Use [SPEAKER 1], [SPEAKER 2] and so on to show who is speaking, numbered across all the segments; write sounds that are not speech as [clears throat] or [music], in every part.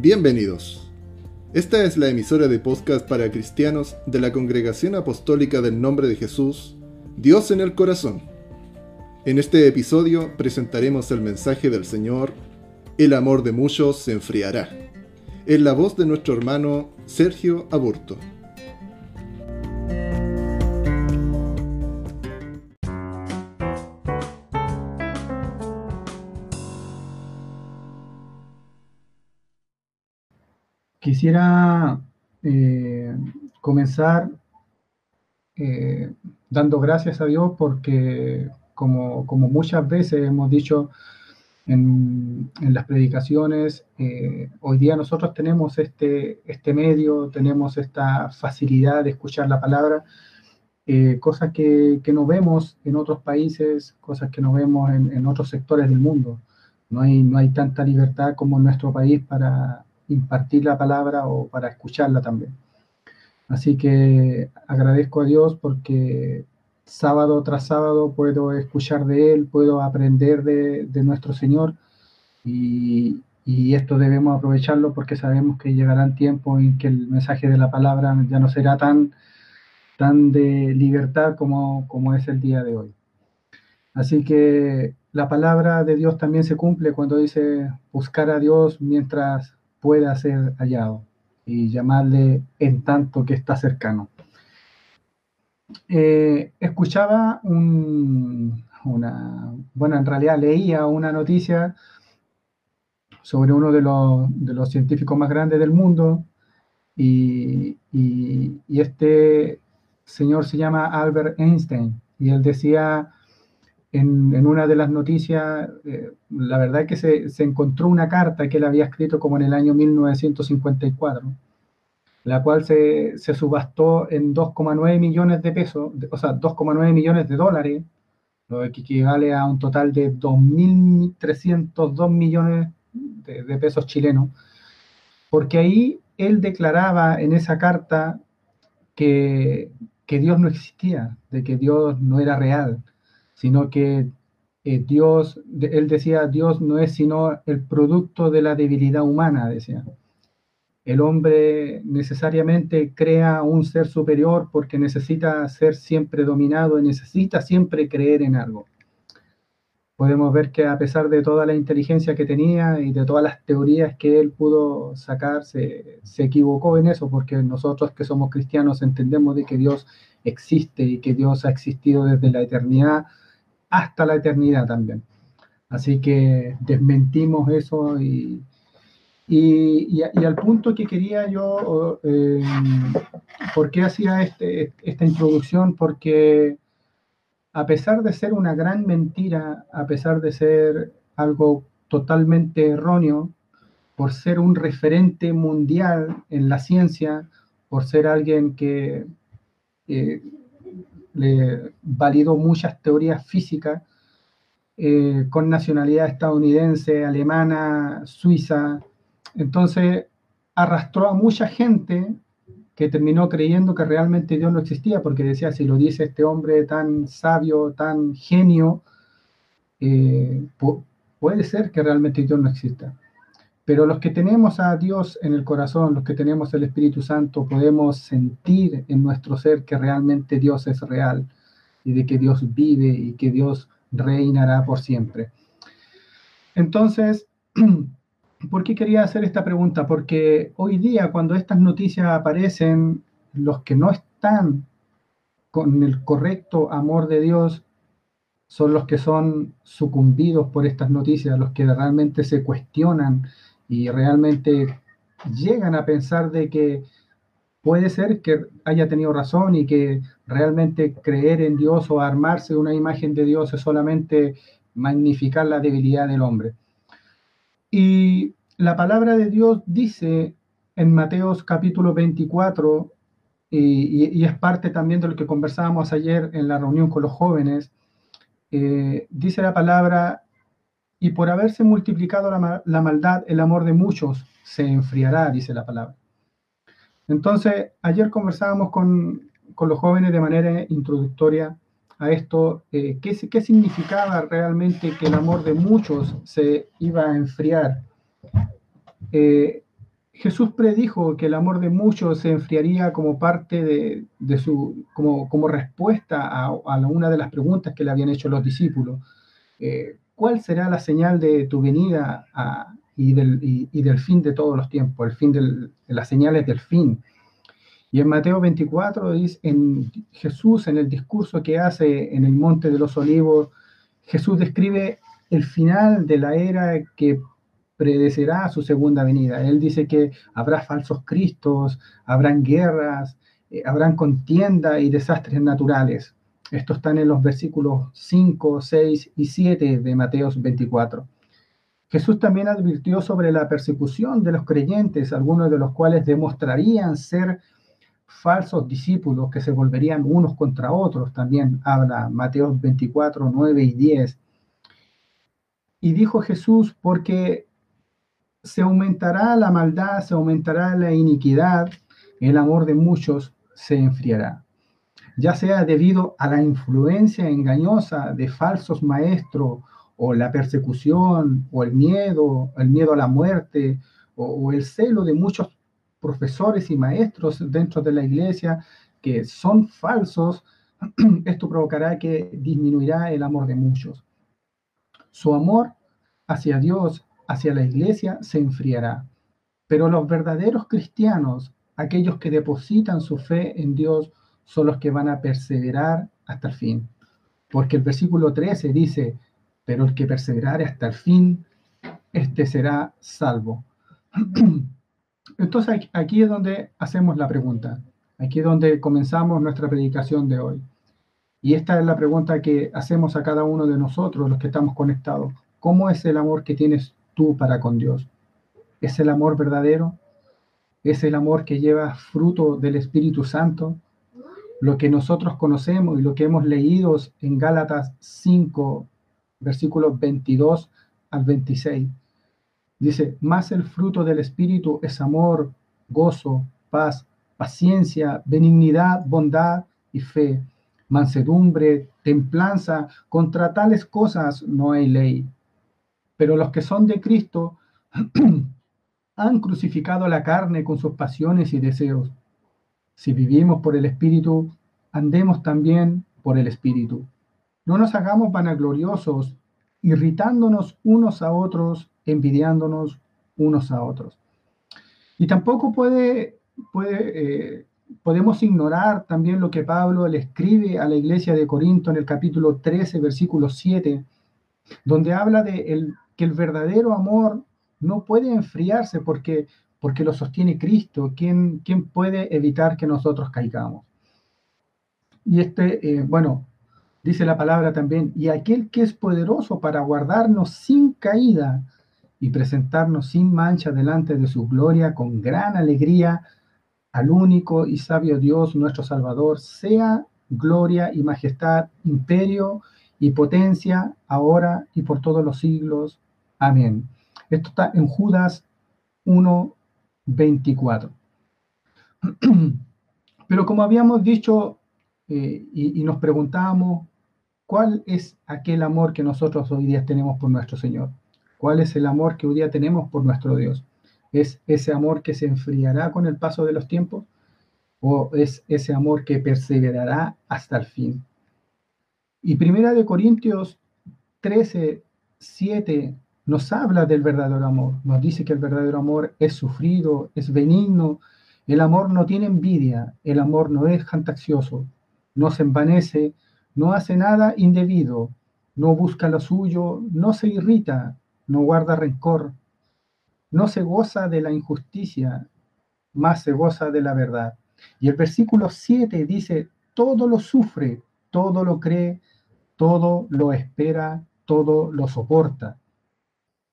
[SPEAKER 1] Bienvenidos. Esta es la emisora de podcast para cristianos de la Congregación Apostólica del Nombre de Jesús, Dios en el Corazón. En este episodio presentaremos el mensaje del Señor, El amor de muchos se enfriará, en la voz de nuestro hermano Sergio Aburto.
[SPEAKER 2] Quisiera eh, comenzar eh, dando gracias a Dios porque, como, muchas veces hemos dicho en, las predicaciones, eh, hoy día nosotros tenemos este, este medio, tenemos esta facilidad de escuchar la palabra, cosas que, no vemos en otros países, cosas que no vemos en, en otros sectores del mundo. No hay, no hay tanta libertad como en nuestro país para impartir la palabra o para escucharla también. Así que agradezco a Dios porque sábado tras sábado puedo escuchar de Él, puedo aprender de, nuestro Señor y, esto debemos aprovecharlo porque sabemos que llegarán tiempos en que el mensaje de la palabra ya no será tan, tan de libertad como, como es el día de hoy. Así que la palabra de Dios también se cumple cuando dice buscar a Dios mientras pueda ser hallado y llamarle en tanto que está cercano. Eh, escuchaba una, bueno, en realidad leía una noticia sobre uno de los, científicos más grandes del mundo y, este señor se llama Albert Einstein y él decía en, una de las noticias, eh, la verdad es que se, encontró una carta que él había escrito como en el año 1954, la cual se, subastó en 2,9 millones de pesos, o sea, 2,9 millones de dólares, lo que equivale a un total de 2.302 millones de, de pesos chilenos, porque ahí él declaraba en esa carta que, que Dios no existía, de que Dios no era real, sino que eh, Dios, él decía, Dios no es sino el producto de la debilidad humana, decía. El hombre necesariamente crea un ser superior porque necesita ser siempre dominado y necesita siempre creer en algo. Podemos ver que a pesar de toda la inteligencia que tenía y de todas las teorías que él pudo sacar, se, se equivocó en eso, porque nosotros que somos cristianos entendemos de que Dios existe y que Dios ha existido desde la eternidad hasta la eternidad también. Así que desmentimos eso y, y, al punto que quería yo, eh, ¿por qué hacía este, esta introducción? Porque a pesar de ser una gran mentira, a pesar de ser algo totalmente erróneo, por ser un referente mundial en la ciencia, por ser alguien que eh, le validó muchas teorías físicas eh, con nacionalidad estadounidense, alemana, suiza. Entonces arrastró a mucha gente que terminó creyendo que realmente Dios no existía, porque decía, si lo dice este hombre tan sabio, tan genio, eh, puede ser que realmente Dios no exista. Pero los que tenemos a Dios en el corazón, los que tenemos el Espíritu Santo, podemos sentir en nuestro ser que realmente Dios es real y de que Dios vive y que Dios reinará por siempre. Entonces, [clears throat] ¿por qué quería hacer esta pregunta? Porque hoy día cuando estas noticias aparecen, los que no están con el correcto amor de Dios son los que son sucumbidos por estas noticias, los que realmente se cuestionan y realmente llegan a pensar de que puede ser que haya tenido razón y que realmente creer en Dios o armarse una imagen de Dios es solamente magnificar la debilidad del hombre. Y la palabra de Dios dice en Mateos capítulo 24, y, es parte también de lo que conversábamos ayer en la reunión con los jóvenes, eh, dice la palabra, y por haberse multiplicado la, maldad, el amor de muchos se enfriará, dice la palabra. Entonces, ayer conversábamos con, los jóvenes de manera introductoria a esto, eh, ¿qué, ¿qué, significaba realmente que el amor de muchos se iba a enfriar. Eh, Jesús predijo que el amor de muchos se enfriaría como parte de, su, como, como respuesta a, una de las preguntas que le habían hecho los discípulos. Eh, ¿Cuál será la señal de tu venida y, del, fin de todos los tiempos? El fin de las señales del fin. Y en Mateo 24 dice, en Jesús, en el discurso que hace en el Monte de los Olivos, Jesús describe el final de la era que predecerá su segunda venida. Él dice que habrá falsos cristos, habrán guerras, eh, habrán contienda y desastres naturales. Esto están en los versículos 5, 6 y 7 de Mateo 24. Jesús también advirtió sobre la persecución de los creyentes, algunos de los cuales demostrarían ser falsos discípulos que se volverían unos contra otros. También habla Mateo 24, 9 y 10. Y dijo Jesús, porque se aumentará la maldad, se aumentará la iniquidad, el amor de muchos se enfriará, ya sea debido a la influencia engañosa de falsos maestros o la persecución o el miedo, el miedo a la muerte o, el celo de muchos profesores y maestros dentro de la iglesia que son falsos, [clears throat] esto provocará que disminuirá el amor de muchos. Su amor hacia Dios hacia la iglesia se enfriará. Pero los verdaderos cristianos, aquellos que depositan su fe en Dios, son los que van a perseverar hasta el fin. Porque el versículo 13 dice, pero el que perseverare hasta el fin, este será salvo. [clears throat] Entonces aquí es donde hacemos la pregunta. Aquí es donde comenzamos nuestra predicación de hoy. Y esta es la pregunta que hacemos a cada uno de nosotros, los que estamos conectados. ¿Cómo es el amor que tienes tú para con Dios. Es el amor verdadero, es el amor que lleva fruto del Espíritu Santo, lo que nosotros conocemos y lo que hemos leído en Gálatas 5, versículos 22 al 26. Dice, más el fruto del Espíritu es amor, gozo, paz, paciencia, benignidad, bondad y fe, mansedumbre, templanza. Contra tales cosas no hay ley. Pero los que son de Cristo [clears throat] han crucificado la carne con sus pasiones y deseos. Si vivimos por el Espíritu, andemos también por el Espíritu. No nos hagamos vanagloriosos, irritándonos unos a otros, envidiándonos unos a otros. Y tampoco eh, podemos ignorar también lo que Pablo le escribe a la iglesia de Corinto en el capítulo 13, versículo 7, donde habla de que el verdadero amor no puede enfriarse porque, porque lo sostiene Cristo. ¿Quién, ¿Quién puede evitar que nosotros caigamos? Y este, eh, bueno, dice la palabra también, y aquel que es poderoso para guardarnos sin caída y presentarnos sin mancha delante de su gloria con gran alegría al único y sabio Dios, nuestro Salvador, sea gloria y majestad, imperio y potencia, ahora y por todos los siglos. Amén. Esto está en Judas 1, 24. [clears throat] Pero como habíamos dicho eh, y, y, nos preguntábamos, ¿cuál es aquel amor que nosotros hoy día tenemos por nuestro Señor? ¿Cuál es el amor que hoy día tenemos por nuestro Dios? ¿Es ese amor que se enfriará con el paso de los tiempos? ¿O es ese amor que perseverará hasta el fin? Y Primera de Corintios 13, 7 nos habla del verdadero amor, nos dice que el verdadero amor es sufrido, es benigno, el amor no tiene envidia, el amor no es jantacioso, no se envanece, no hace nada indebido, no busca lo suyo, no se irrita, no guarda rencor, no se goza de la injusticia, más se goza de la verdad. Y el versículo 7 dice, todo lo sufre, todo lo cree, todo lo espera, todo lo soporta.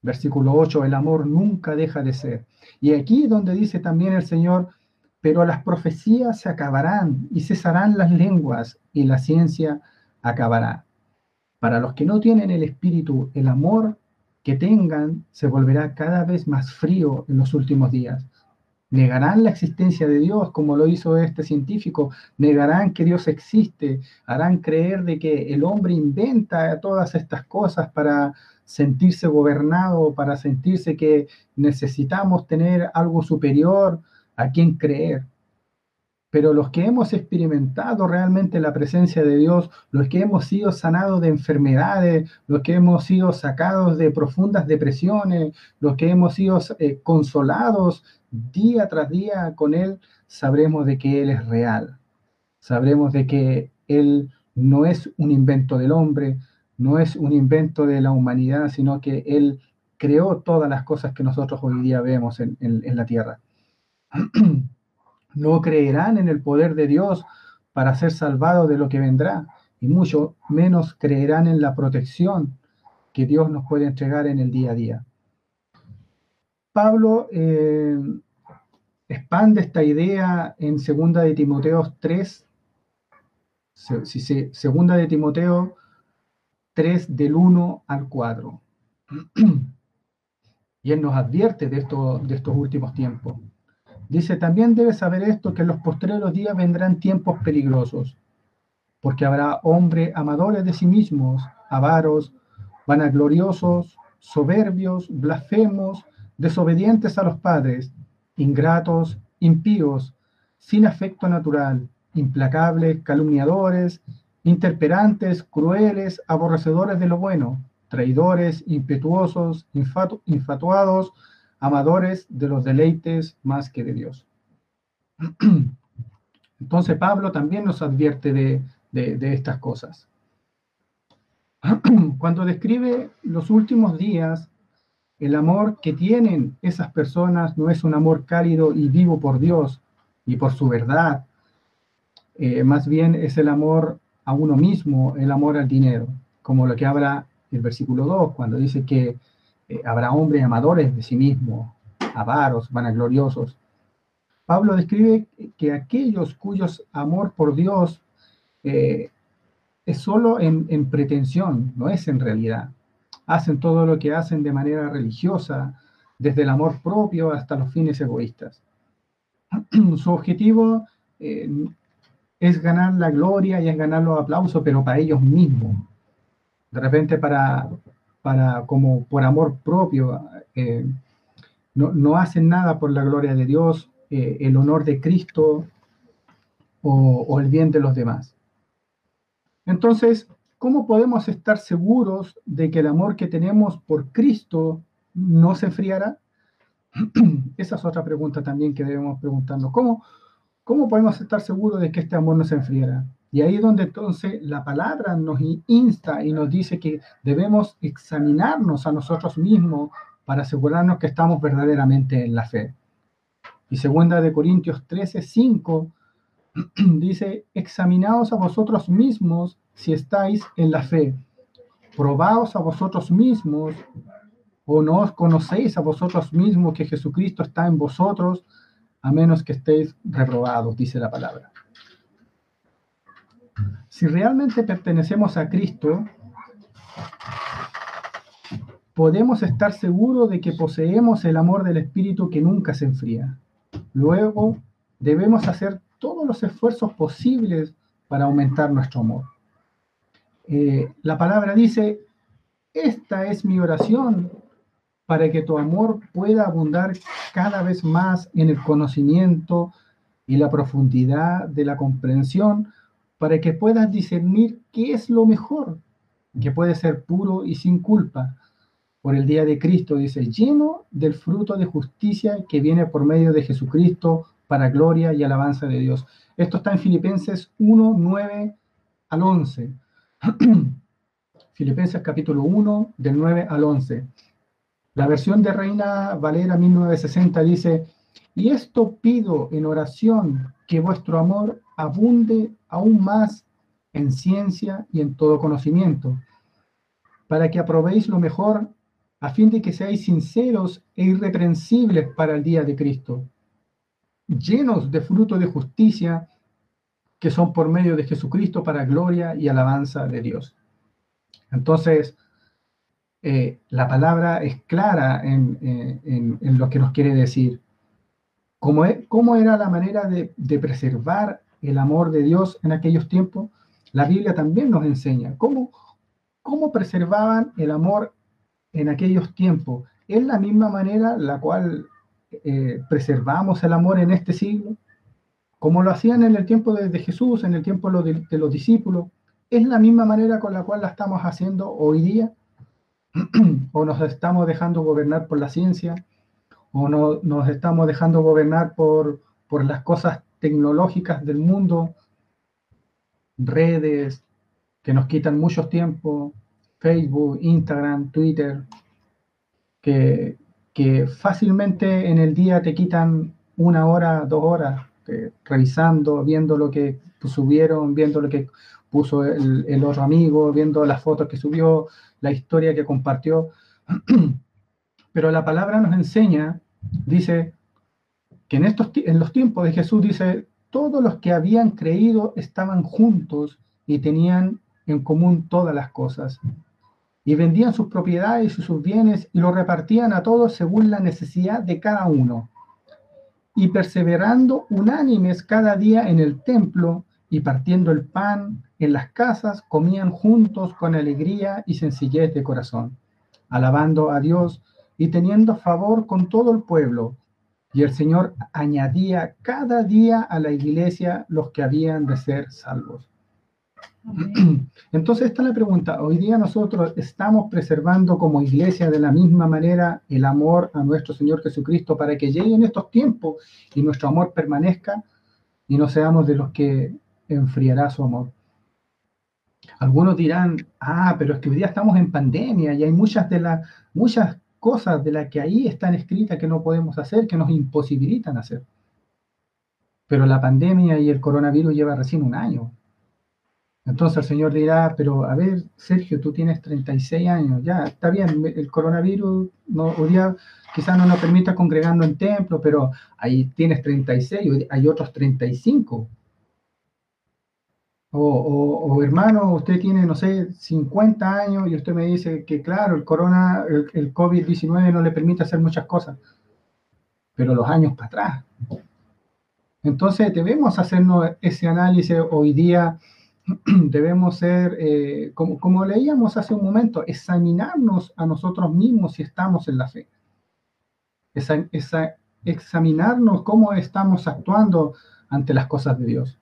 [SPEAKER 2] Versículo 8, el amor nunca deja de ser. Y aquí donde dice también el Señor, pero las profecías se acabarán y cesarán las lenguas y la ciencia acabará. Para los que no tienen el espíritu, el amor que tengan se volverá cada vez más frío en los últimos días. Negarán la existencia de Dios, como lo hizo este científico. Negarán que Dios existe. Harán creer de que el hombre inventa todas estas cosas para sentirse gobernado, para sentirse que necesitamos tener algo superior a quien creer. Pero los que hemos experimentado realmente la presencia de Dios, los que hemos sido sanados de enfermedades, los que hemos sido sacados de profundas depresiones, los que hemos sido eh, consolados día tras día con Él, sabremos de que Él es real. Sabremos de que Él no es un invento del hombre, no es un invento de la humanidad, sino que Él creó todas las cosas que nosotros hoy día vemos en, la tierra. [clears throat] no creerán en el poder de Dios para ser salvados de lo que vendrá, y mucho menos creerán en la protección que Dios nos puede entregar en el día a día. Pablo eh, expande esta idea en segunda de Timoteo 3, segunda de Timoteo 3 del 1 al 4. [clears throat] Y él nos advierte de, esto, de estos últimos tiempos. Dice, también debes saber esto, que en los postreros días vendrán tiempos peligrosos, porque habrá hombres amadores de sí mismos, avaros, vanagloriosos, soberbios, blasfemos, desobedientes a los padres, ingratos, impíos, sin afecto natural, implacables, calumniadores, interperantes, crueles, aborrecedores de lo bueno, traidores, impetuosos, infatuados, amadores de los deleites más que de Dios. [clears throat] Entonces Pablo también nos advierte de, de, estas cosas. [clears throat] Cuando describe los últimos días, el amor que tienen esas personas no es un amor cálido y vivo por Dios y por su verdad. Eh, más bien es el amor a uno mismo, el amor al dinero, como lo que habla el versículo 2, cuando dice que eh, habrá hombres amadores de sí mismos, avaros, vanagloriosos. Pablo describe que aquellos cuyos amor por Dios eh, es solo en, en, pretensión, no es en realidad. Hacen todo lo que hacen de manera religiosa, desde el amor propio hasta los fines egoístas. [clears throat] Su objetivo eh, es ganar la gloria y es ganar los aplausos, pero para ellos mismos. De repente para, para como por amor propio, eh, no, hacen nada por la gloria de Dios, eh, el honor de Cristo o, el bien de los demás. Entonces, ¿cómo podemos estar seguros de que el amor que tenemos por Cristo no se enfriará? [clears throat] Esa es otra pregunta también que debemos preguntarnos. ¿Cómo, ¿Cómo podemos estar seguros de que este amor no se enfriará? Y ahí es donde entonces la palabra nos insta y nos dice que debemos examinarnos a nosotros mismos para asegurarnos que estamos verdaderamente en la fe. Y segunda de Corintios 13, 5 [clears throat] dice, examinaos a vosotros mismos si estáis en la fe. Probaos a vosotros mismos o no os conocéis a vosotros mismos que Jesucristo está en vosotros, a menos que estéis reprobados, dice la palabra. Si realmente pertenecemos a Cristo, podemos estar seguros de que poseemos el amor del Espíritu que nunca se enfría. Luego, debemos hacer todos los esfuerzos posibles para aumentar nuestro amor. Eh, la palabra dice, esta es mi oración para que tu amor pueda abundar cada vez más en el conocimiento y la profundidad de la comprensión para que puedas discernir qué es lo mejor, que puede ser puro y sin culpa. Por el día de Cristo, dice, lleno del fruto de justicia que viene por medio de Jesucristo para gloria y alabanza de Dios. Esto está en Filipenses 1, 9 al 11. [clears throat] Filipenses capítulo 1, del 9 al 11. La versión de Reina Valera 1960 dice, y esto pido en oración, que vuestro amor abunde aún más en ciencia y en todo conocimiento, para que aprobéis lo mejor, a fin de que seáis sinceros e irreprensibles para el día de Cristo, llenos de fruto de justicia, que son por medio de Jesucristo para gloria y alabanza de Dios. Entonces, eh, la palabra es clara en, en, lo que nos quiere decir. ¿Cómo, es, cómo era la manera de, de preservar el amor de Dios en aquellos tiempos, la Biblia también nos enseña cómo, cómo preservaban el amor en aquellos tiempos. Es la misma manera la cual eh, preservamos el amor en este siglo, como lo hacían en el tiempo de, Jesús, en el tiempo de, los discípulos, es la misma manera con la cual la estamos haciendo hoy día, [clears throat] o nos estamos dejando gobernar por la ciencia, o no, nos estamos dejando gobernar por, por las cosas tecnológicas del mundo, redes que nos quitan mucho tiempo, Facebook, Instagram, Twitter, que, que fácilmente en el día te quitan una hora, dos horas, eh, revisando, viendo lo que subieron, viendo lo que puso el, otro amigo, viendo las fotos que subió, la historia que compartió. [clears throat] Pero la palabra nos enseña, dice, que en, estos, en los tiempos de Jesús, dice, todos los que habían creído estaban juntos y tenían en común todas las cosas y vendían sus propiedades y sus bienes y lo repartían a todos según la necesidad de cada uno. Y perseverando unánimes cada día en el templo y partiendo el pan en las casas, comían juntos con alegría y sencillez de corazón, alabando a Dios y teniendo favor con todo el pueblo. Y el Señor añadía cada día a la iglesia los que habían de ser salvos. [clears throat] Entonces, esta es la pregunta. Hoy día nosotros estamos preservando como iglesia de la misma manera el amor a nuestro Señor Jesucristo para que lleguen estos tiempos y nuestro amor permanezca y no seamos de los que enfriará su amor. Algunos dirán, ah, pero es que hoy día estamos en pandemia y hay muchas de las muchas cosas de las que ahí están escritas que no podemos hacer, que nos imposibilitan hacer. Pero la pandemia y el coronavirus lleva recién un año. Entonces el Señor dirá, pero a ver, Sergio, tú tienes 36 años, ya, está bien, el coronavirus no, hoy día quizás no nos permita congregarnos en templo, pero ahí tienes 36, hay otros 35. O, hermano, usted tiene, no sé, 50 años y usted me dice que claro, el corona, el, el COVID-19 no le permite hacer muchas cosas, pero los años para atrás. Entonces debemos hacernos ese análisis hoy día [clears throat] debemos ser, eh, como, como, leíamos hace un momento, examinarnos a nosotros mismos si estamos en la fe. Esa, esa, examinarnos cómo estamos actuando ante las cosas de Dios.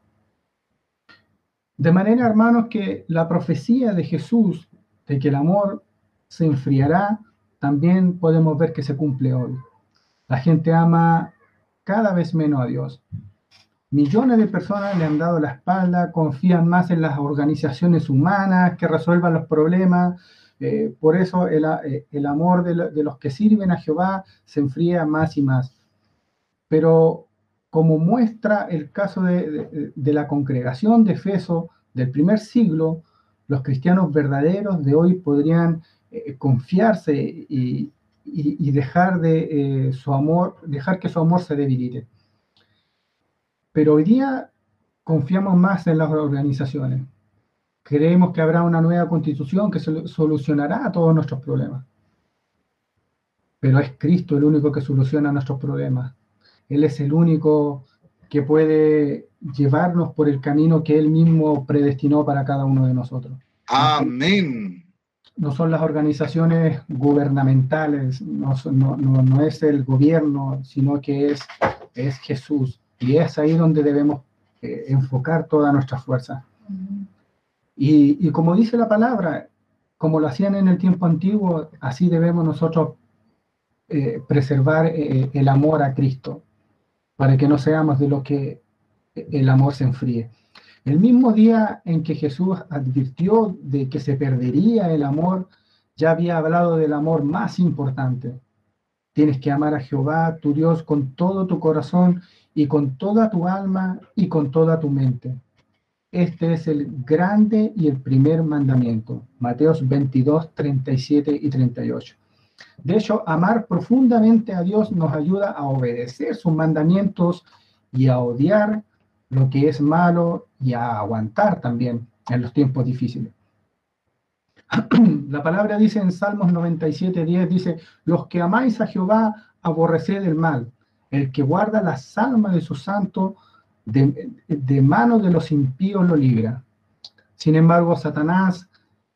[SPEAKER 2] De manera, hermanos, que la profecía de Jesús de que el amor se enfriará, también podemos ver que se cumple hoy. La gente ama cada vez menos a Dios. Millones de personas le han dado la espalda, confían más en las organizaciones humanas que resuelvan los problemas. Eh, por eso el, eh, amor de, los que sirven a Jehová se enfría más y más. Pero como muestra el caso de, la congregación de Efeso del primer siglo, los cristianos verdaderos de hoy podrían eh, confiarse y, y, dejar de su amor, dejar que su amor se debilite. Pero hoy día confiamos más en las organizaciones. Creemos que habrá una nueva constitución que solucionará todos nuestros problemas. Pero es Cristo el único que soluciona nuestros problemas. Él es el único que puede llevarnos por el camino que Él mismo predestinó para cada uno de nosotros.
[SPEAKER 3] Amén.
[SPEAKER 2] No son las organizaciones gubernamentales, no, no es el gobierno, sino que es, es Jesús. Y es ahí donde debemos eh, enfocar toda nuestra fuerza. Y, como dice la palabra, como lo hacían en el tiempo antiguo, así debemos nosotros eh, preservar eh, el amor a Cristo, para que no seamos de los que el amor se enfríe. El mismo día en que Jesús advirtió de que se perdería el amor, ya había hablado del amor más importante. Tienes que amar a Jehová, tu Dios, con todo tu corazón y con toda tu alma y con toda tu mente. Este es el grande y el primer mandamiento. Mateos 22, 37 y 38. De hecho, amar profundamente a Dios nos ayuda a obedecer sus mandamientos y a odiar lo que es malo y a aguantar también en los tiempos difíciles. [clears throat] La palabra dice en Salmos 97, 10, dice, los que amáis a Jehová, aborreced el mal el que guarda las almas de sus santos, de, de manos de los impíos lo libra. Sin embargo, Satanás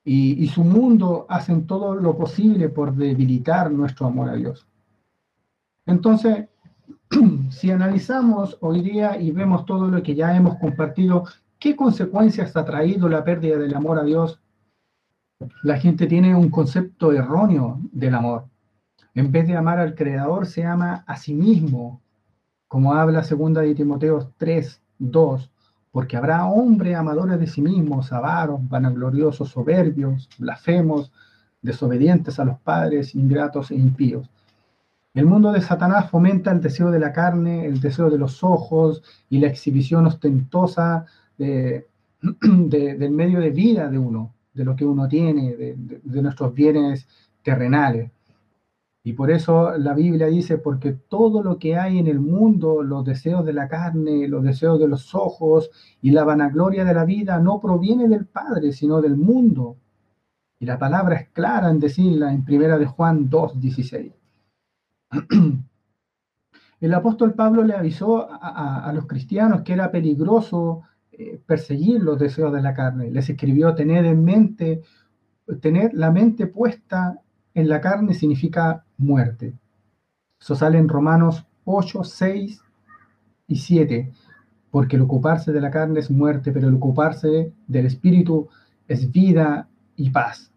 [SPEAKER 2] y, su mundo hacen todo lo posible por debilitar nuestro amor a Dios. Entonces, [clears throat] si analizamos hoy día y vemos todo lo que ya hemos compartido, ¿qué consecuencias ha traído la pérdida del amor a Dios? La gente tiene un concepto erróneo del amor. En vez de amar al Creador, se ama a sí mismo, como habla segunda de Timoteo 3, 2, porque habrá hombres amadores de sí mismos, avaros, vanagloriosos, soberbios, blasfemos, desobedientes a los padres, ingratos e impíos el mundo de Satanás fomenta el deseo de la carne, el deseo de los ojos y la exhibición ostentosa de, [clears throat] del medio de vida de uno, de lo que uno tiene, de, nuestros bienes terrenales. Y por eso la Biblia dice, porque todo lo que hay en el mundo, los deseos de la carne, los deseos de los ojos y la vanagloria de la vida, no proviene del Padre, sino del mundo. Y la palabra es clara en decirla en primera de Juan 2, 16. [clears throat] El apóstol Pablo le avisó a, los cristianos que era peligroso eh, perseguir los deseos de la carne. Les escribió tener en mente, tener la mente puesta en la carne significa muerte. Eso sale en Romanos 8, 6 y 7, porque el ocuparse de la carne es muerte, pero el ocuparse del espíritu es vida y paz.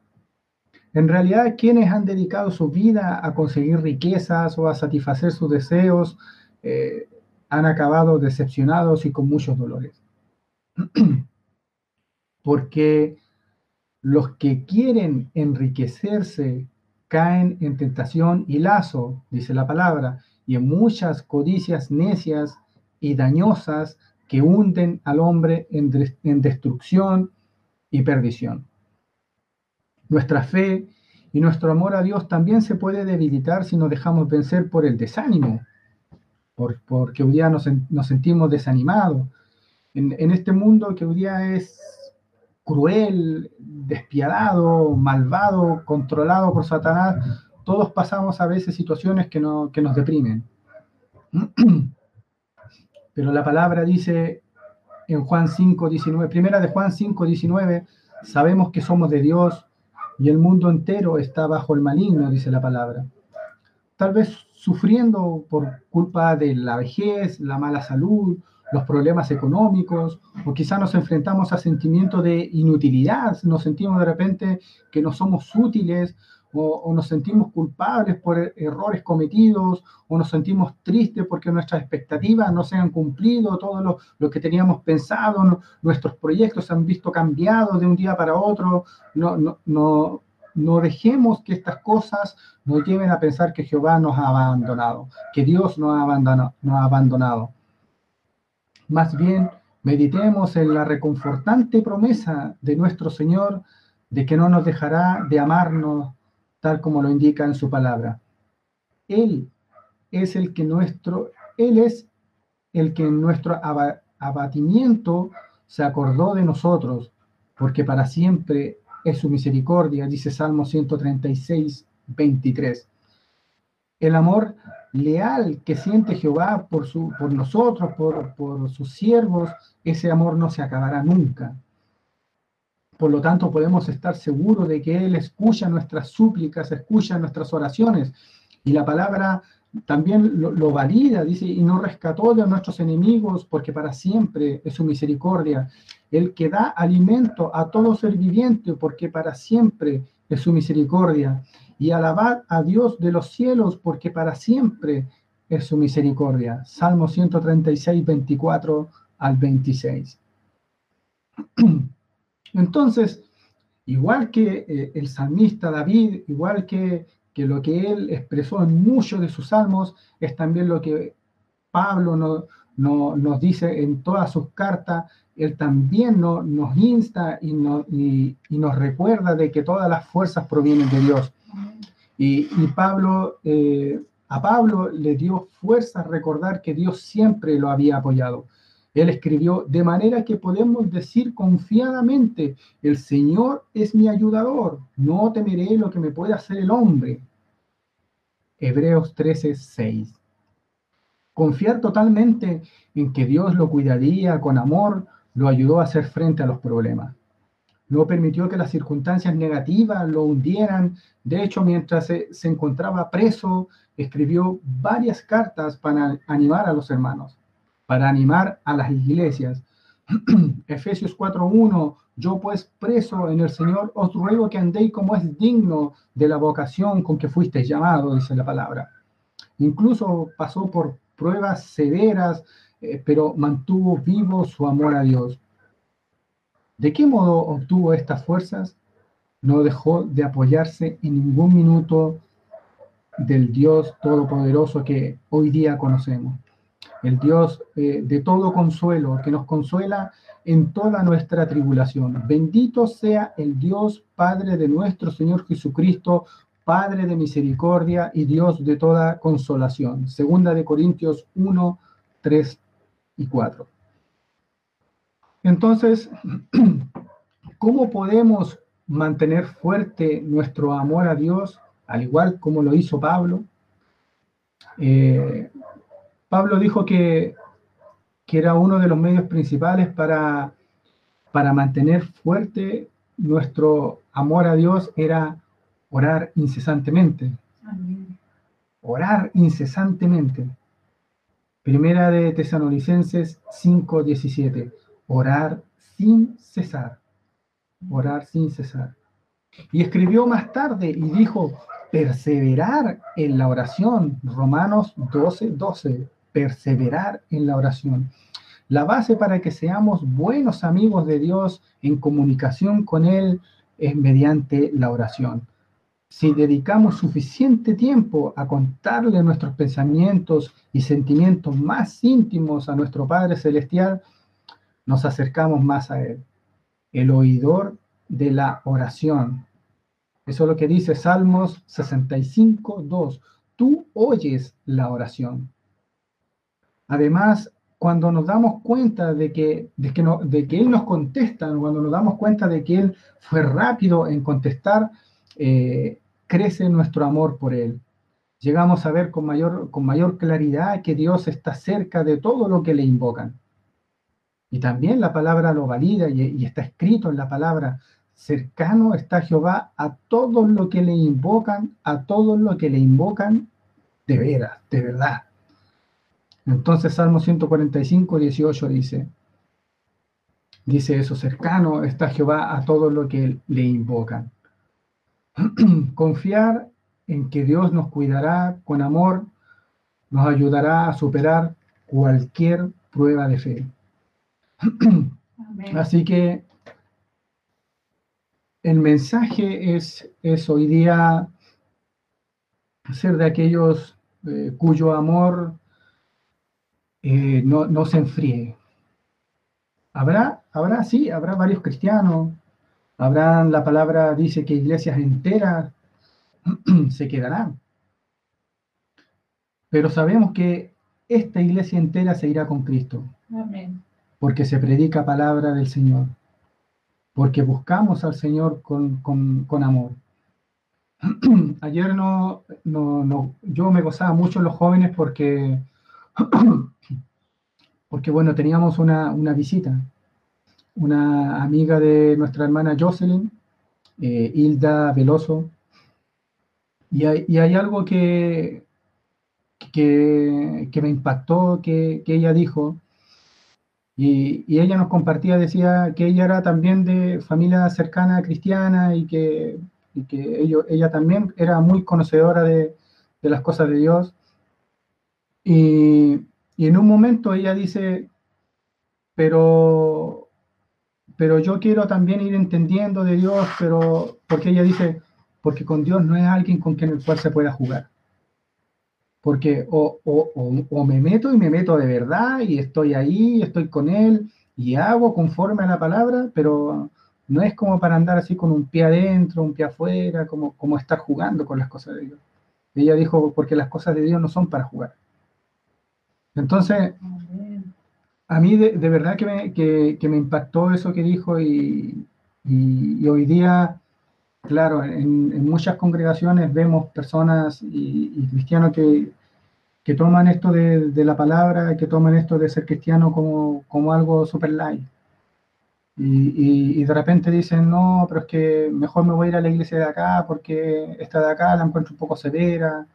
[SPEAKER 2] En realidad, quienes han dedicado su vida a conseguir riquezas o a satisfacer sus deseos eh, han acabado decepcionados y con muchos dolores. [clears throat] Porque los que quieren enriquecerse caen en tentación y lazo, dice la palabra, y en muchas codicias necias y dañosas que hunden al hombre en destrucción y perdición. Nuestra fe y nuestro amor a Dios también se puede debilitar si nos dejamos vencer por el desánimo, por, porque hoy día nos, sentimos desanimados. En, este mundo que hoy día es cruel, despiadado, malvado, controlado por Satanás, todos pasamos a veces situaciones que, no, que nos deprimen. [clears throat] Pero la palabra dice en Juan 5, 19, primera de Juan 5, 19, sabemos que somos de Dios y el mundo entero está bajo el maligno, dice la palabra. Tal vez sufriendo por culpa de la vejez, la mala salud, los problemas económicos, o quizá nos enfrentamos a sentimientos de inutilidad, nos sentimos de repente que no somos útiles, o, nos sentimos culpables por er, errores cometidos, o nos sentimos tristes porque nuestras expectativas no se han cumplido, todo lo, lo que teníamos pensado, nuestros proyectos se han visto cambiados de un día para otro, no, no, no, no dejemos que estas cosas nos lleven a pensar que Jehová nos ha abandonado, que Dios nos ha abandonado. Nos ha abandonado. Más bien, meditemos en la reconfortante promesa de nuestro Señor de que no nos dejará de amarnos tal como lo indica en su palabra. Él es el que nuestro, Él es el que en nuestro abatimiento se acordó de nosotros, porque para siempre es su misericordia, dice Salmo 136, 23. El amor leal que siente Jehová por, su, por nosotros, por, por sus siervos, ese amor no se acabará nunca. Por lo tanto, podemos estar seguros de que Él escucha nuestras súplicas, escucha nuestras oraciones. Y la palabra también lo, valida, dice, y nos rescató de nuestros enemigos, porque para siempre es su misericordia. El que da alimento a todo ser viviente, porque para siempre es su misericordia. Y alabad a Dios de los cielos, porque para siempre es su misericordia. Salmo 136, 24 al 26. [clears throat] Entonces, igual que eh, el salmista David, igual que, lo que él expresó en muchos de sus salmos, es también lo que Pablo no, nos dice en todas sus cartas, él también nos insta y, nos recuerda de que todas las fuerzas provienen de Dios. Y, Pablo, eh, a Pablo le dio fuerza recordar que Dios siempre lo había apoyado. Él escribió, de manera que podemos decir confiadamente, el Señor es mi ayudador, no temeré lo que me pueda hacer el hombre. Hebreos 13, 6. Confiar totalmente en que Dios lo cuidaría con amor, lo ayudó a hacer frente a los problemas. no permitió que las circunstancias negativas lo hundieran. De hecho, mientras se, se encontraba preso, escribió varias cartas para animar a los hermanos, para animar a las iglesias. [clears throat] Efesios 4.1, yo pues preso en el Señor, os ruego que andéis como es digno de la vocación con que fuisteis llamado, dice la palabra. Incluso pasó por pruebas severas, eh, pero mantuvo vivo su amor a Dios. ¿De qué modo obtuvo estas fuerzas? No dejó de apoyarse en ningún minuto del Dios Todopoderoso que hoy día conocemos. El Dios eh, de todo consuelo, que nos consuela en toda nuestra tribulación. Bendito sea el Dios Padre de nuestro Señor Jesucristo, Padre de misericordia y Dios de toda consolación. Segunda de Corintios 1, 3 y 4. Entonces, [clears throat] ¿cómo podemos mantener fuerte nuestro amor a Dios, al igual como lo hizo Pablo? Eh, Pablo dijo que, que, era uno de los medios principales para, para mantener fuerte nuestro amor a Dios, era orar incesantemente. Orar incesantemente. Primera de Tesalonicenses 5:17 orar sin cesar, orar sin cesar. Y escribió más tarde y dijo, perseverar en la oración, Romanos 12, 12, perseverar en la oración. La base para que seamos buenos amigos de Dios en comunicación con Él es mediante la oración. Si dedicamos suficiente tiempo a contarle nuestros pensamientos y sentimientos más íntimos a nuestro Padre Celestial, nos acercamos más a Él. El oidor de la oración. Eso es lo que dice Salmos 65, 2. Tú oyes la oración. Además, cuando nos damos cuenta de que, de que, no, de que Él nos contesta, cuando nos damos cuenta de que Él fue rápido en contestar, eh, crece nuestro amor por Él. Llegamos a ver con mayor, con mayor claridad que Dios está cerca de todo lo que le invocan. Y también la palabra lo valida y, está escrito en la palabra, cercano está Jehová a todos los que le invocan, a todos los que le invocan de veras, de verdad. Entonces Salmo 145, 18 dice, dice eso, cercano está Jehová a todos los que le invocan. [clears throat] Confiar en que Dios nos cuidará con amor, nos ayudará a superar cualquier prueba de fe. Así que el mensaje es, es hoy día ser de aquellos eh, cuyo amor eh, no, se enfríe. Habrá, habrá, sí, habrá varios cristianos, habrán, la palabra dice que iglesias enteras [clears throat] se quedarán. Pero sabemos que esta iglesia entera se irá con Cristo. Amén porque se predica palabra del Señor, porque buscamos al Señor con, amor. [clears throat] Ayer no, no, yo me gozaba mucho los jóvenes porque, [clears throat] porque bueno, teníamos una, visita, una amiga de nuestra hermana Jocelyn, eh, Hilda Veloso, y hay, algo que, que, me impactó que, que ella dijo, y, ella nos compartía, decía que ella era también de familia cercana cristiana y que, que ella también era muy conocedora de, las cosas de Dios. Y, en un momento ella dice, pero, pero yo quiero también ir entendiendo de Dios, pero porque ella dice, porque con Dios no es alguien con quien el cual se pueda jugar porque o, o, o, me meto y me meto de verdad y estoy ahí, estoy con él y hago conforme a la palabra, pero no es como para andar así con un pie adentro, un pie afuera, como, como estar jugando con las cosas de Dios. Ella dijo, porque las cosas de Dios no son para jugar. Entonces, a mí de, de verdad que me, que, que me, impactó eso que dijo y, y, y hoy día Claro, en, muchas congregaciones vemos personas y, cristianos que, toman esto de, la palabra, que toman esto de ser cristiano como, algo super light. Y, y, de repente dicen, no, pero es que mejor me voy a ir a la iglesia de acá porque esta de acá la encuentro un poco severa.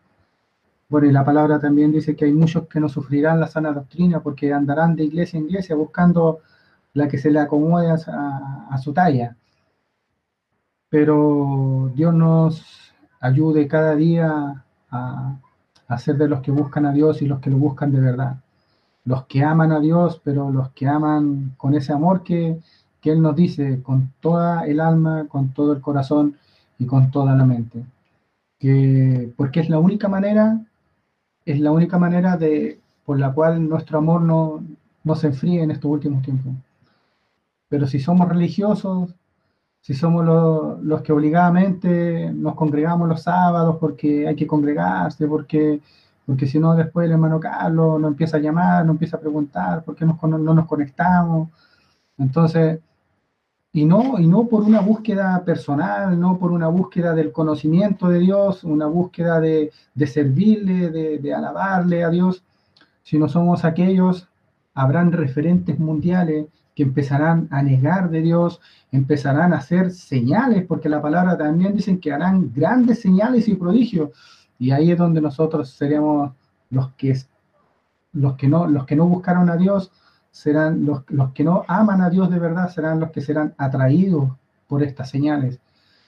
[SPEAKER 2] Bueno, y la palabra también dice que hay muchos que no sufrirán la sana doctrina porque andarán de iglesia en iglesia buscando la que se le acomode a, a su talla. Pero Dios nos ayude cada día a, a ser de los que buscan a Dios y los que lo buscan de verdad. Los que aman a Dios, pero los que aman con ese amor que, que Él nos dice, con toda el alma, con todo el corazón y con toda la mente. Que, porque es la única manera, es la única manera de, por la cual nuestro amor no, no se enfríe en estos últimos tiempos. Pero si somos religiosos, si somos los, que obligadamente nos congregamos los sábados porque hay que congregarse, porque, porque si no después el hermano Carlos nos empieza a llamar, nos empieza a preguntar por qué no nos conectamos. Entonces, y no, y no por una búsqueda personal, no por una búsqueda del conocimiento de Dios, una búsqueda de, de servirle, de, alabarle a Dios, sino somos aquellos, habrán referentes mundiales que empezarán a negar de Dios, empezarán a hacer señales, porque la palabra también dicen que harán grandes señales y prodigios. Y ahí es donde nosotros seremos los que, los que, no, los que no buscaron a Dios, serán los, los que no aman a Dios de verdad, serán los que serán atraídos por estas señales,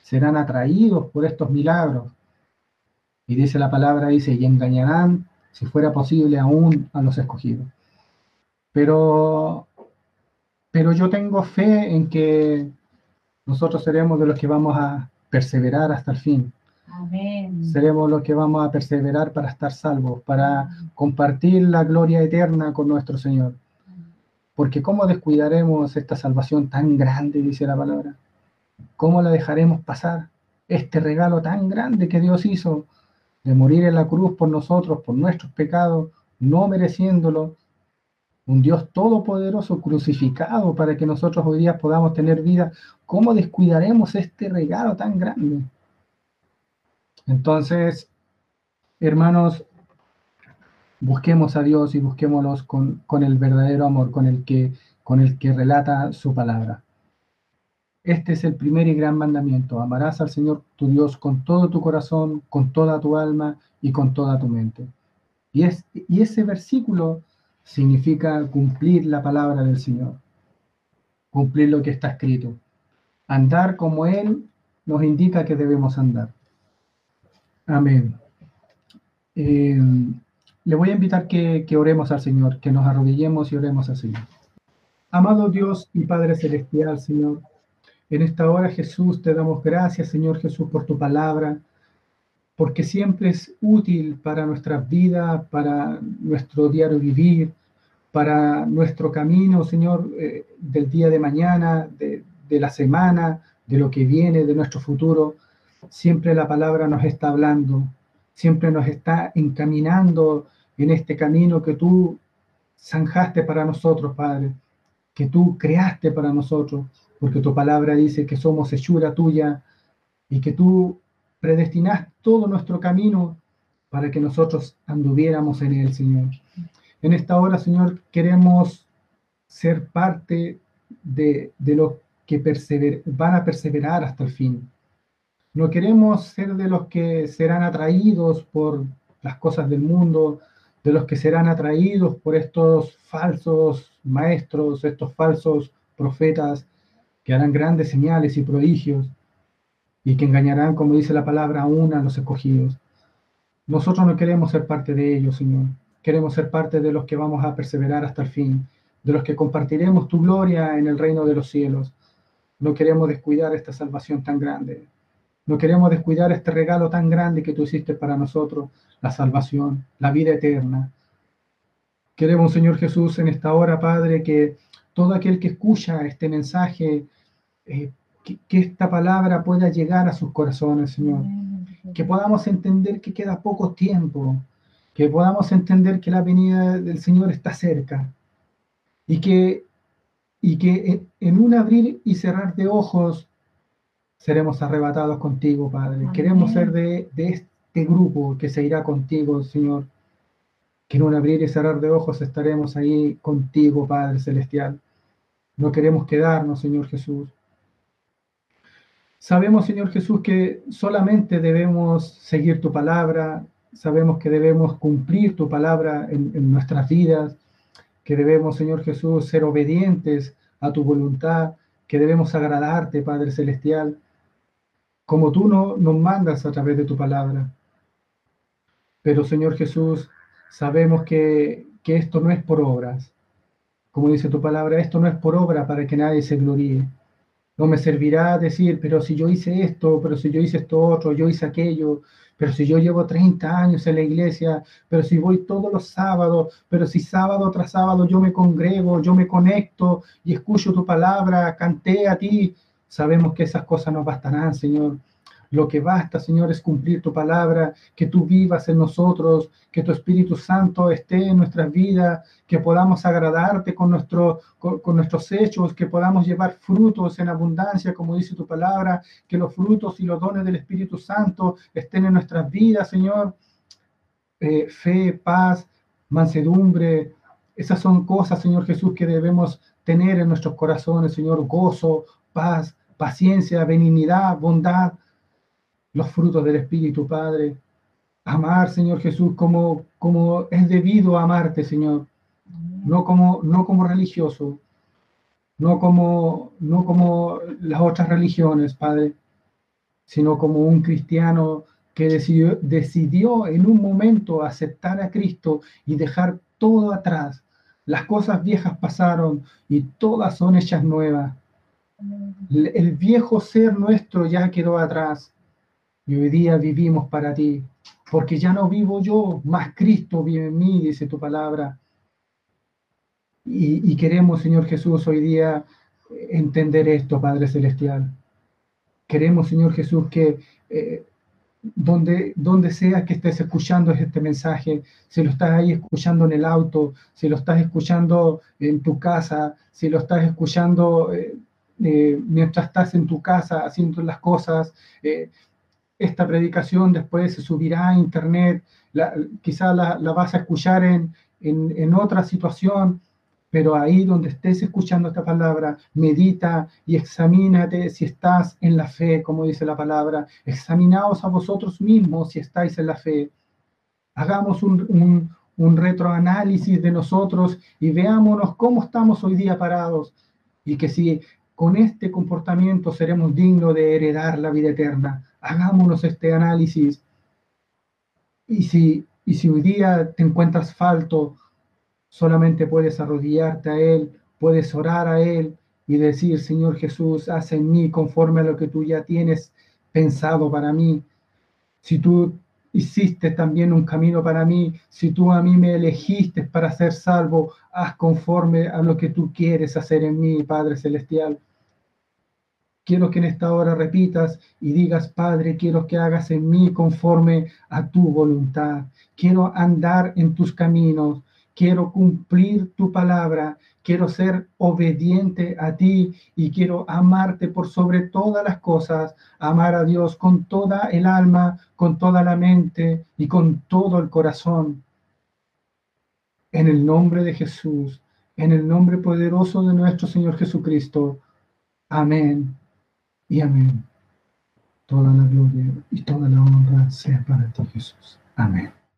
[SPEAKER 2] serán atraídos por estos milagros. Y dice la palabra, dice, y engañarán, si fuera posible, aún a los escogidos. Pero pero yo tengo fe en que nosotros seremos de los que vamos a perseverar hasta el fin. Amén. Seremos los que vamos a perseverar para estar salvos, para compartir la gloria eterna con nuestro Señor. Porque ¿cómo descuidaremos esta salvación tan grande, dice la palabra? ¿Cómo la dejaremos pasar? Este regalo tan grande que Dios hizo de morir en la cruz por nosotros, por nuestros pecados, no mereciéndolo, un Dios todopoderoso crucificado para que nosotros hoy día podamos tener vida, ¿cómo descuidaremos este regalo tan grande? Entonces, hermanos, busquemos a Dios y busquémoslos con, con, el verdadero amor, con el, que, con el que relata su palabra. Este es el primer y gran mandamiento. Amarás al Señor tu Dios con todo tu corazón, con toda tu alma y con toda tu mente. Y, es, y ese versículo significa cumplir la palabra del Señor, cumplir lo que está escrito. Andar como Él nos indica que debemos andar. Amén. Eh, le voy a invitar que, que oremos al Señor, que nos arrodillemos y oremos al Señor. Amado Dios y Padre Celestial, Señor, en esta hora Jesús te damos gracias, Señor Jesús, por tu palabra, porque siempre es útil para nuestra vida, para nuestro diario vivir, para nuestro camino, Señor, eh, del día de mañana, de, de la semana, de lo que viene, de nuestro futuro. Siempre la palabra nos está hablando, siempre nos está encaminando en este camino que tú zanjaste para nosotros, Padre, que tú creaste para nosotros, porque tu palabra dice que somos hechura tuya y que tú predestinas todo nuestro camino para que nosotros anduviéramos en él, Señor. En esta hora, Señor, queremos ser parte de, de los que van a perseverar hasta el fin. No queremos ser de los que serán atraídos por las cosas del mundo, de los que serán atraídos por estos falsos maestros, estos falsos profetas que harán grandes señales y prodigios y que engañarán, como dice la palabra, aún a los escogidos. Nosotros no queremos ser parte de ellos, Señor. Queremos ser parte de los que vamos a perseverar hasta el fin, de los que compartiremos tu gloria en el reino de los cielos. No queremos descuidar esta salvación tan grande. No queremos descuidar este regalo tan grande que tú hiciste para nosotros, la salvación, la vida eterna. Queremos, Señor Jesús, en esta hora, Padre, que todo aquel que escucha este mensaje eh, que, esta palabra pueda llegar a sus corazones, Señor. Que podamos entender que queda poco tiempo, que podamos entender que la venida del Señor está cerca y que, y que en un abrir y cerrar de ojos seremos arrebatados contigo, Padre. Queremos ser de, de este grupo que se irá contigo, Señor. Que en un abrir y cerrar de ojos estaremos ahí contigo, Padre Celestial. no queremos quedarnos, Señor Jesús. Sabemos, Señor Jesús, que solamente debemos seguir tu palabra, sabemos que debemos cumplir tu palabra en, en nuestras vidas, que debemos, Señor Jesús, ser obedientes a tu voluntad, que debemos agradarte, Padre Celestial, como tú no, nos mandas a través de tu palabra. Pero, Señor Jesús, sabemos que, que esto no es por obras. Como dice tu palabra, esto no es por obra para que nadie se gloríe. No me servirá decir, pero si yo hice esto, pero si yo hice esto otro, yo hice aquello, pero si yo llevo 30 años en la iglesia, pero si voy todos los sábados, pero si sábado tras sábado yo me congrego, yo me conecto y escucho tu palabra, canté a ti, sabemos que esas cosas no bastarán, Señor. Lo que basta, Señor, es cumplir tu palabra, que tú vivas en nosotros, que tu Espíritu Santo esté en nuestras vidas, que podamos agradarte con, nuestro, con, nuestros hechos, que podamos llevar frutos en abundancia, como dice tu palabra, que los frutos y los dones del Espíritu Santo estén en nuestras vidas, Señor. Eh, fe, paz, mansedumbre, esas son cosas, Señor Jesús, que debemos tener en nuestros corazones, Señor, gozo, paz, paciencia, benignidad, bondad, los frutos del Espíritu, Padre. Amar, Señor Jesús, como, como es debido amarte, Señor. No como, no como religioso, no como, no como las otras religiones, Padre, sino como un cristiano que decidió, decidió en un momento aceptar a Cristo y dejar todo atrás. Las cosas viejas pasaron y todas son hechas nuevas. El viejo ser nuestro ya quedó atrás y hoy día vivimos para ti, porque ya no vivo yo, más Cristo vive en mí, dice tu palabra. Y, queremos, Señor Jesús, hoy día entender esto, Padre Celestial. Queremos, Señor Jesús, que eh, donde, donde sea que estés escuchando este mensaje, si lo estás ahí escuchando en el auto, si lo estás escuchando en tu casa, si lo estás escuchando eh, eh, mientras estás en tu casa haciendo las cosas, esta predicación después se subirá a internet, quizá la, vas a escuchar en, en, otra situación, pero ahí donde estés escuchando esta palabra, medita y examínate si estás en la fe, como dice la palabra. Examinaos a vosotros mismos si estáis en la fe. Hagamos un, un retroanálisis de nosotros y veámonos cómo estamos hoy día parados y que si con este comportamiento seremos dignos de heredar la vida eterna hagámonos este análisis. Y si, y si hoy día te encuentras falto, solamente puedes arrodillarte a Él, puedes orar a Él y decir, Señor Jesús, haz en mí conforme a lo que tú ya tienes pensado para mí. Si tú hiciste también un camino para mí, si tú a mí me elegiste para ser salvo, haz conforme a lo que tú quieres hacer en mí, Padre Celestial. Quiero que en esta hora repitas y digas, Padre, quiero que hagas en mí conforme a tu voluntad. Quiero andar en tus caminos. Quiero cumplir tu palabra. Quiero ser obediente a ti y quiero amarte por sobre todas las cosas. Amar a Dios con toda el alma, con toda la mente y con todo el corazón. En el nombre de Jesús, en el nombre poderoso de nuestro Señor Jesucristo. Amén y amén. Toda la gloria y toda la honra sea para ti, Jesús. Amén.